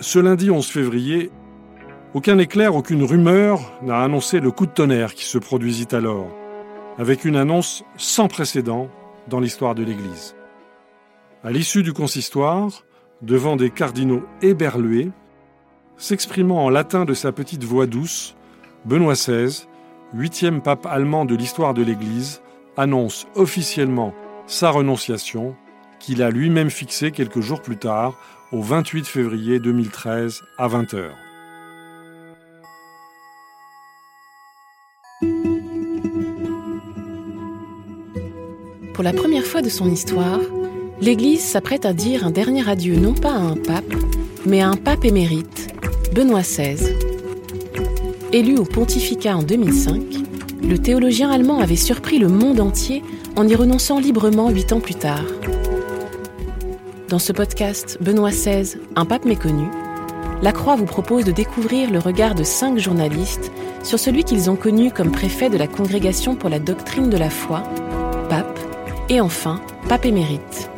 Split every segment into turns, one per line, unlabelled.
Ce lundi 11 février, aucun éclair, aucune rumeur n'a annoncé le coup de tonnerre qui se produisit alors, avec une annonce sans précédent dans l'histoire de l'Église. À l'issue du consistoire, devant des cardinaux éberlués, s'exprimant en latin de sa petite voix douce, Benoît XVI, huitième pape allemand de l'histoire de l'Église, annonce officiellement sa renonciation, qu'il a lui-même fixée quelques jours plus tard, au 28 février 2013 à 20h.
Pour la première fois de son histoire, l'Église s'apprête à dire un dernier adieu non pas à un pape, mais à un pape émérite, Benoît XVI. Élu au pontificat en 2005, le théologien allemand avait surpris le monde entier en y renonçant librement huit ans plus tard. Dans ce podcast Benoît XVI, un pape méconnu, La Croix vous propose de découvrir le regard de cinq journalistes sur celui qu'ils ont connu comme préfet de la Congrégation pour la doctrine de la foi, pape, et enfin, pape émérite.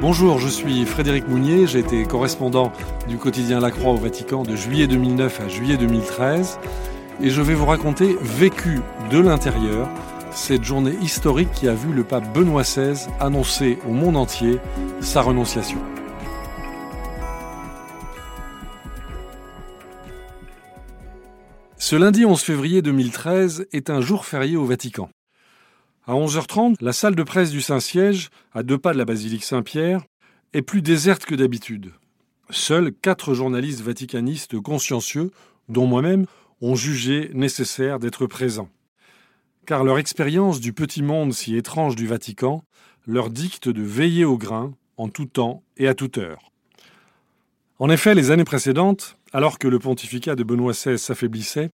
Bonjour, je suis Frédéric Mounier, j'ai été correspondant du quotidien La Croix au Vatican de juillet 2009 à juillet 2013 et je vais vous raconter Vécu de l'intérieur, cette journée historique qui a vu le pape Benoît XVI annoncer au monde entier sa renonciation. Ce lundi 11 février 2013 est un jour férié au Vatican. À 11h30, la salle de presse du Saint-Siège, à deux pas de la basilique Saint-Pierre, est plus déserte que d'habitude. Seuls quatre journalistes vaticanistes consciencieux, dont moi-même, ont jugé nécessaire d'être présents. Car leur expérience du petit monde si étrange du Vatican leur dicte de veiller au grain en tout temps et à toute heure. En effet, les années précédentes, alors que le pontificat de Benoît XVI s'affaiblissait,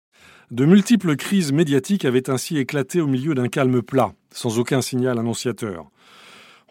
de multiples crises médiatiques avaient ainsi éclaté au milieu d'un calme plat, sans aucun signal annonciateur.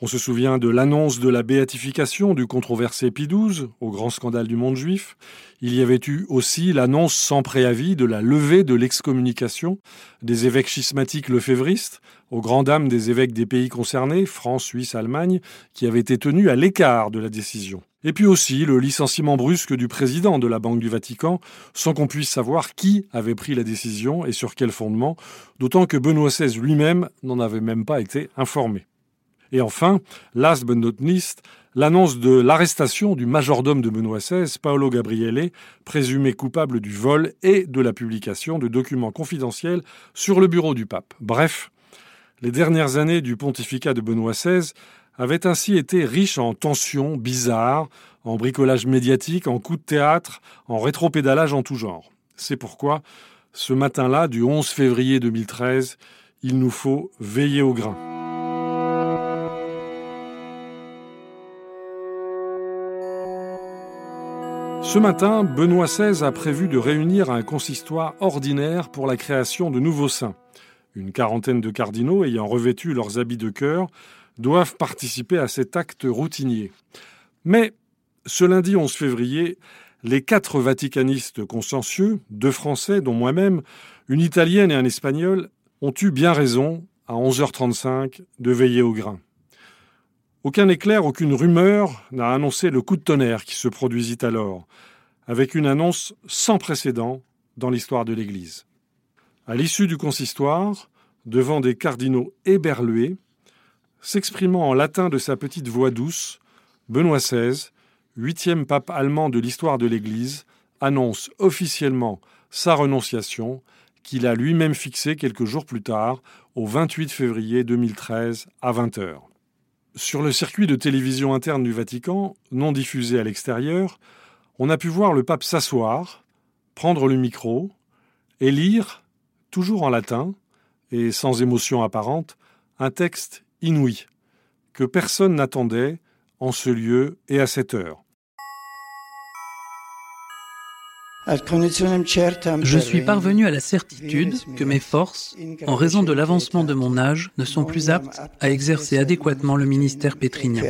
On se souvient de l'annonce de la béatification du controversé Pie XII, au grand scandale du monde juif. Il y avait eu aussi l'annonce sans préavis de la levée de l'excommunication des évêques schismatiques lefévristes, aux grandes dames des évêques des pays concernés, France, Suisse, Allemagne, qui avaient été tenus à l'écart de la décision. Et puis aussi le licenciement brusque du président de la Banque du Vatican, sans qu'on puisse savoir qui avait pris la décision et sur quel fondement, d'autant que Benoît XVI lui-même n'en avait même pas été informé. Et enfin, last but not least, l'annonce de l'arrestation du majordome de Benoît XVI, Paolo Gabriele, présumé coupable du vol et de la publication de documents confidentiels sur le bureau du pape. Bref, les dernières années du pontificat de Benoît XVI avait ainsi été riche en tensions bizarres, en bricolage médiatique, en coups de théâtre, en rétropédalage en tout genre. C'est pourquoi, ce matin-là, du 11 février 2013, il nous faut veiller au grain. Ce matin, Benoît XVI a prévu de réunir un consistoire ordinaire pour la création de nouveaux saints. Une quarantaine de cardinaux ayant revêtu leurs habits de cœur doivent participer à cet acte routinier. Mais ce lundi 11 février, les quatre vaticanistes consciencieux, deux Français dont moi-même, une Italienne et un Espagnol, ont eu bien raison, à 11h35, de veiller au grain. Aucun éclair, aucune rumeur n'a annoncé le coup de tonnerre qui se produisit alors, avec une annonce sans précédent dans l'histoire de l'Église. À l'issue du consistoire, devant des cardinaux éberlués, S'exprimant en latin de sa petite voix douce, Benoît XVI, huitième pape allemand de l'histoire de l'Église, annonce officiellement sa renonciation, qu'il a lui-même fixée quelques jours plus tard, au 28 février 2013 à 20h. Sur le circuit de télévision interne du Vatican, non diffusé à l'extérieur, on a pu voir le pape s'asseoir, prendre le micro et lire, toujours en latin et sans émotion apparente, un texte inouï, que personne n'attendait en ce lieu et à cette heure.
Je suis parvenu à la certitude que mes forces, en raison de l'avancement de mon âge, ne sont plus aptes à exercer adéquatement le ministère pétrinien.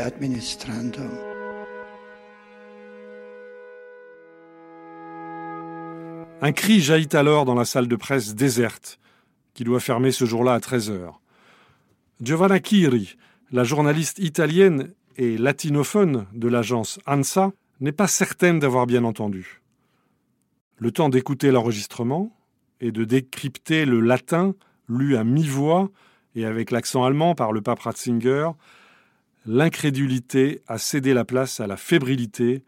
Un cri jaillit alors dans la salle de presse déserte, qui doit fermer ce jour-là à 13 heures. Giovanna Chiri, la journaliste italienne et latinophone de l'agence ANSA, n'est pas certaine d'avoir bien entendu. Le temps d'écouter l'enregistrement et de décrypter le latin lu à mi-voix et avec l'accent allemand par le pape Ratzinger, l'incrédulité a cédé la place à la fébrilité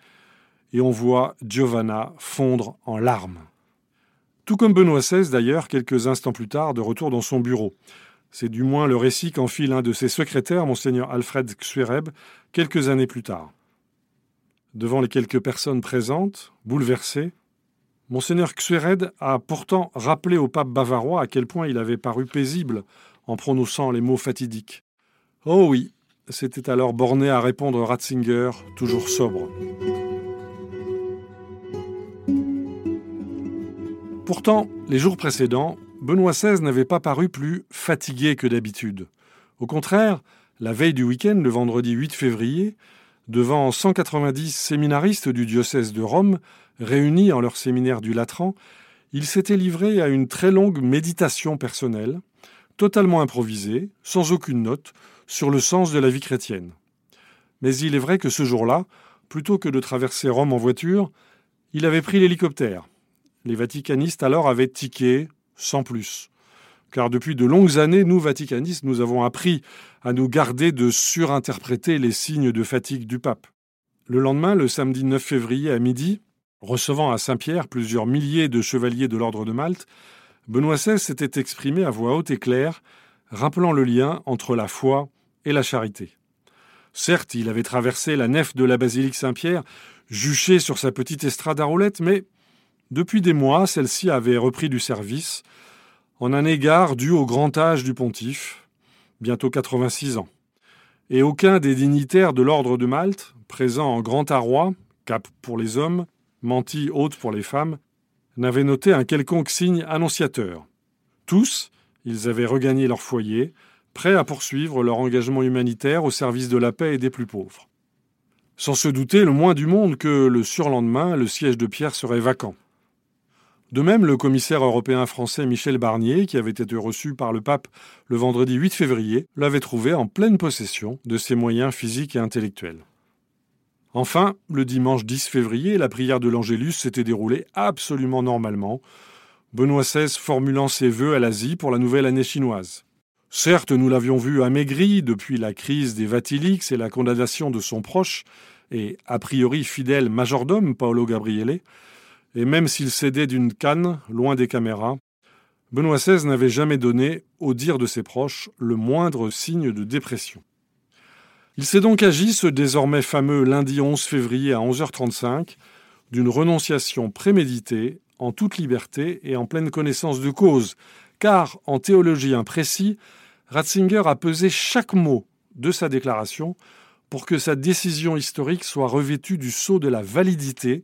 et on voit Giovanna fondre en larmes. Tout comme Benoît XVI d'ailleurs, quelques instants plus tard, de retour dans son bureau. C'est du moins le récit qu'en file un de ses secrétaires, monseigneur Alfred Xuereb, quelques années plus tard. Devant les quelques personnes présentes, bouleversées, monseigneur Xuered a pourtant rappelé au pape bavarois à quel point il avait paru paisible en prononçant les mots fatidiques. Oh oui, c'était alors borné à répondre Ratzinger, toujours sobre. Pourtant, les jours précédents, Benoît XVI n'avait pas paru plus fatigué que d'habitude. Au contraire, la veille du week-end, le vendredi 8 février, devant 190 séminaristes du diocèse de Rome, réunis en leur séminaire du Latran, il s'était livré à une très longue méditation personnelle, totalement improvisée, sans aucune note, sur le sens de la vie chrétienne. Mais il est vrai que ce jour-là, plutôt que de traverser Rome en voiture, il avait pris l'hélicoptère. Les vaticanistes alors avaient tiqué sans plus. Car depuis de longues années, nous, vaticanistes, nous avons appris à nous garder de surinterpréter les signes de fatigue du pape. Le lendemain, le samedi 9 février à midi, recevant à Saint-Pierre plusieurs milliers de chevaliers de l'ordre de Malte, Benoît XVI s'était exprimé à voix haute et claire, rappelant le lien entre la foi et la charité. Certes, il avait traversé la nef de la basilique Saint-Pierre, juché sur sa petite estrade à roulettes, mais depuis des mois, celle-ci avait repris du service, en un égard dû au grand âge du pontife, bientôt 86 ans. Et aucun des dignitaires de l'ordre de Malte, présents en grand arroi, cap pour les hommes, menti haute pour les femmes, n'avait noté un quelconque signe annonciateur. Tous, ils avaient regagné leur foyer, prêts à poursuivre leur engagement humanitaire au service de la paix et des plus pauvres. Sans se douter le moins du monde que le surlendemain, le siège de Pierre serait vacant. De même, le commissaire européen français Michel Barnier, qui avait été reçu par le pape le vendredi 8 février, l'avait trouvé en pleine possession de ses moyens physiques et intellectuels. Enfin, le dimanche 10 février, la prière de l'Angélus s'était déroulée absolument normalement, Benoît XVI formulant ses vœux à l'Asie pour la nouvelle année chinoise. Certes, nous l'avions vu amaigri depuis la crise des Vatilix et la condamnation de son proche et a priori fidèle majordome Paolo Gabriele, et même s'il cédait d'une canne, loin des caméras, Benoît XVI n'avait jamais donné, au dire de ses proches, le moindre signe de dépression. Il s'est donc agi, ce désormais fameux lundi 11 février à 11h35, d'une renonciation préméditée, en toute liberté et en pleine connaissance de cause, car, en théologie imprécis, Ratzinger a pesé chaque mot de sa déclaration pour que sa décision historique soit revêtue du sceau de la validité,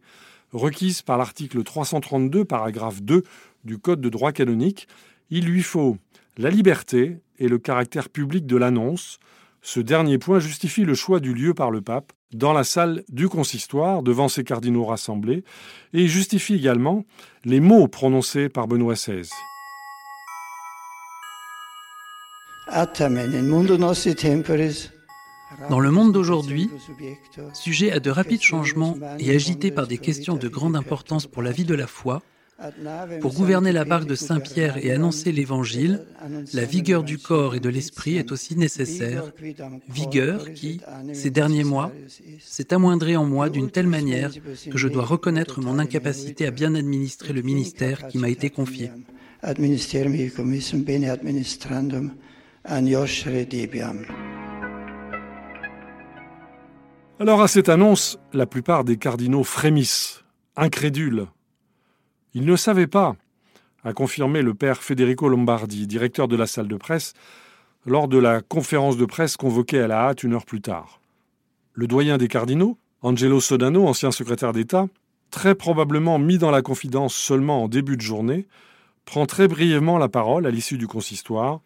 requise par l'article 332, paragraphe 2 du Code de droit canonique, il lui faut la liberté et le caractère public de l'annonce. Ce dernier point justifie le choix du lieu par le pape dans la salle du consistoire devant ses cardinaux rassemblés et justifie également les mots prononcés par Benoît XVI.
Dans le monde d'aujourd'hui, sujet à de rapides changements et agité par des questions de grande importance pour la vie de la foi, pour gouverner la barque de Saint-Pierre et annoncer l'Évangile, la vigueur du corps et de l'esprit est aussi nécessaire, vigueur qui, ces derniers mois, s'est amoindrie en moi d'une telle manière que je dois reconnaître mon incapacité à bien administrer le ministère qui m'a été confié.
Alors à cette annonce, la plupart des cardinaux frémissent, incrédules. Ils ne savaient pas, a confirmé le père Federico Lombardi, directeur de la salle de presse, lors de la conférence de presse convoquée à la hâte une heure plus tard. Le doyen des cardinaux, Angelo Sodano, ancien secrétaire d'État, très probablement mis dans la confidence seulement en début de journée, prend très brièvement la parole à l'issue du consistoire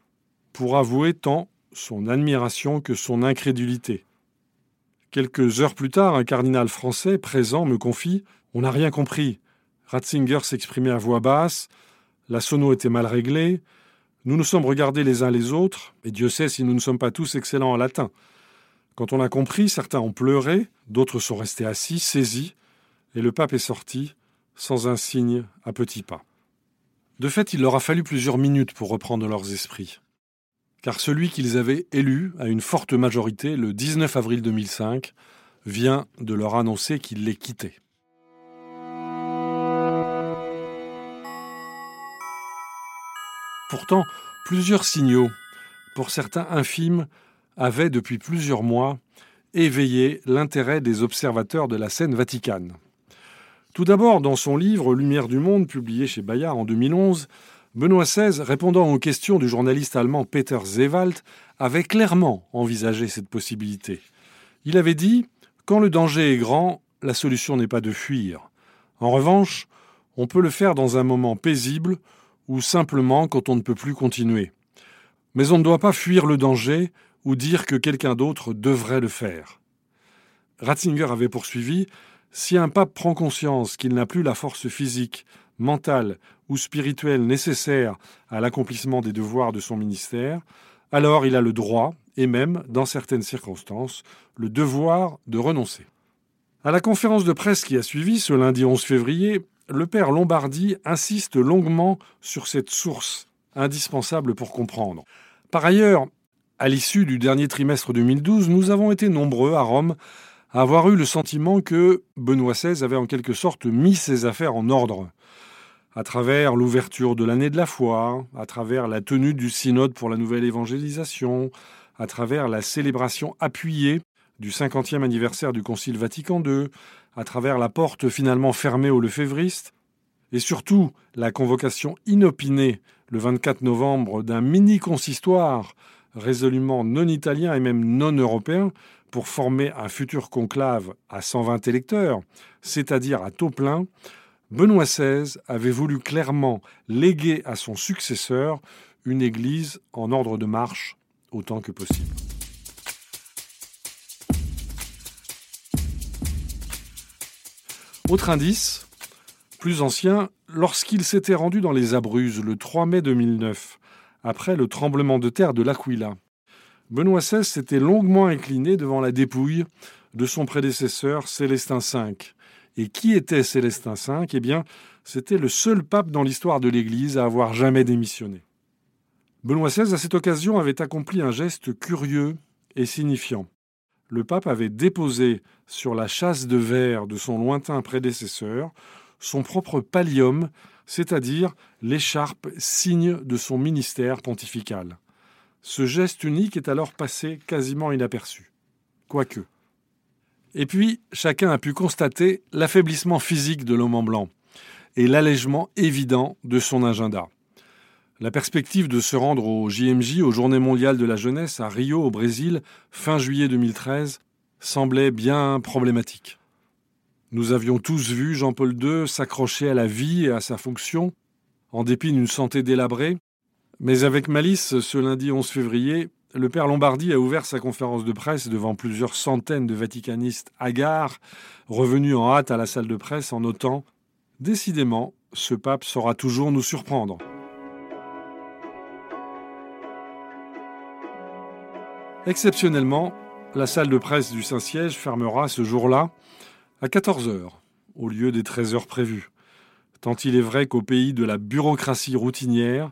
pour avouer tant son admiration que son incrédulité. Quelques heures plus tard, un cardinal français présent me confie On n'a rien compris. Ratzinger s'exprimait à voix basse, la sono était mal réglée, nous nous sommes regardés les uns les autres, et Dieu sait si nous ne sommes pas tous excellents en latin. Quand on a compris, certains ont pleuré, d'autres sont restés assis, saisis, et le pape est sorti, sans un signe, à petits pas. De fait, il leur a fallu plusieurs minutes pour reprendre leurs esprits. Car celui qu'ils avaient élu à une forte majorité le 19 avril 2005 vient de leur annoncer qu'il les quittait. Pourtant, plusieurs signaux, pour certains infimes, avaient depuis plusieurs mois éveillé l'intérêt des observateurs de la scène vaticane. Tout d'abord, dans son livre Lumière du monde, publié chez Bayard en 2011, Benoît XVI, répondant aux questions du journaliste allemand Peter Zewald, avait clairement envisagé cette possibilité. Il avait dit Quand le danger est grand, la solution n'est pas de fuir. En revanche, on peut le faire dans un moment paisible ou simplement quand on ne peut plus continuer. Mais on ne doit pas fuir le danger ou dire que quelqu'un d'autre devrait le faire. Ratzinger avait poursuivi Si un pape prend conscience qu'il n'a plus la force physique, mentale ou spirituelle nécessaire à l'accomplissement des devoirs de son ministère, alors il a le droit, et même, dans certaines circonstances, le devoir de renoncer. À la conférence de presse qui a suivi ce lundi 11 février, le père Lombardi insiste longuement sur cette source indispensable pour comprendre. Par ailleurs, à l'issue du dernier trimestre 2012, nous avons été nombreux à Rome à avoir eu le sentiment que Benoît XVI avait en quelque sorte mis ses affaires en ordre. À travers l'ouverture de l'année de la foi, à travers la tenue du synode pour la nouvelle évangélisation, à travers la célébration appuyée du 50e anniversaire du Concile Vatican II, à travers la porte finalement fermée aux lefévristes, et surtout la convocation inopinée le 24 novembre d'un mini-consistoire résolument non italien et même non européen pour former un futur conclave à 120 électeurs, c'est-à-dire à taux plein, Benoît XVI avait voulu clairement léguer à son successeur une Église en ordre de marche autant que possible. Autre indice, plus ancien, lorsqu'il s'était rendu dans les Abruzzes le 3 mai 2009, après le tremblement de terre de l'Aquila, Benoît XVI s'était longuement incliné devant la dépouille de son prédécesseur Célestin V. Et qui était Célestin V Eh bien, c'était le seul pape dans l'histoire de l'Église à avoir jamais démissionné. Benoît XVI, à cette occasion, avait accompli un geste curieux et signifiant le pape avait déposé sur la chasse de verre de son lointain prédécesseur son propre pallium, c'est-à-dire l'écharpe signe de son ministère pontifical. Ce geste unique est alors passé quasiment inaperçu. Quoique. Et puis, chacun a pu constater l'affaiblissement physique de l'homme en blanc et l'allègement évident de son agenda. La perspective de se rendre au JMJ, aux Journées mondiales de la jeunesse, à Rio, au Brésil, fin juillet 2013, semblait bien problématique. Nous avions tous vu Jean-Paul II s'accrocher à la vie et à sa fonction, en dépit d'une santé délabrée, mais avec malice, ce lundi 11 février, le père Lombardi a ouvert sa conférence de presse devant plusieurs centaines de vaticanistes hagards, revenus en hâte à la salle de presse en notant Décidément, ce pape saura toujours nous surprendre. Exceptionnellement, la salle de presse du Saint-Siège fermera ce jour-là à 14 h au lieu des 13 heures prévues. Tant il est vrai qu'au pays de la bureaucratie routinière,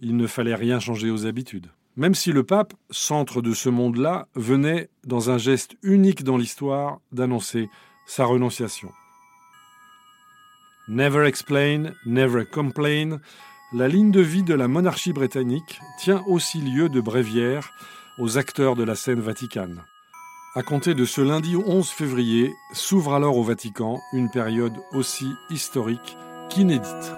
il ne fallait rien changer aux habitudes. Même si le pape, centre de ce monde-là, venait, dans un geste unique dans l'histoire, d'annoncer sa renonciation. Never explain, never complain, la ligne de vie de la monarchie britannique tient aussi lieu de bréviaire aux acteurs de la scène vaticane. À compter de ce lundi 11 février, s'ouvre alors au Vatican une période aussi historique qu'inédite.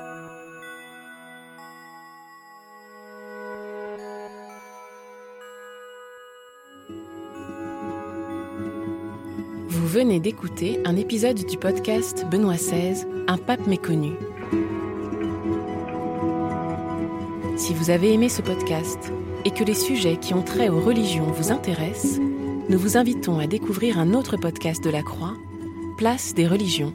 Vous venez d'écouter un épisode du podcast Benoît XVI, Un pape méconnu. Si vous avez aimé ce podcast, et que les sujets qui ont trait aux religions vous intéressent, nous vous invitons à découvrir un autre podcast de la Croix, Place des religions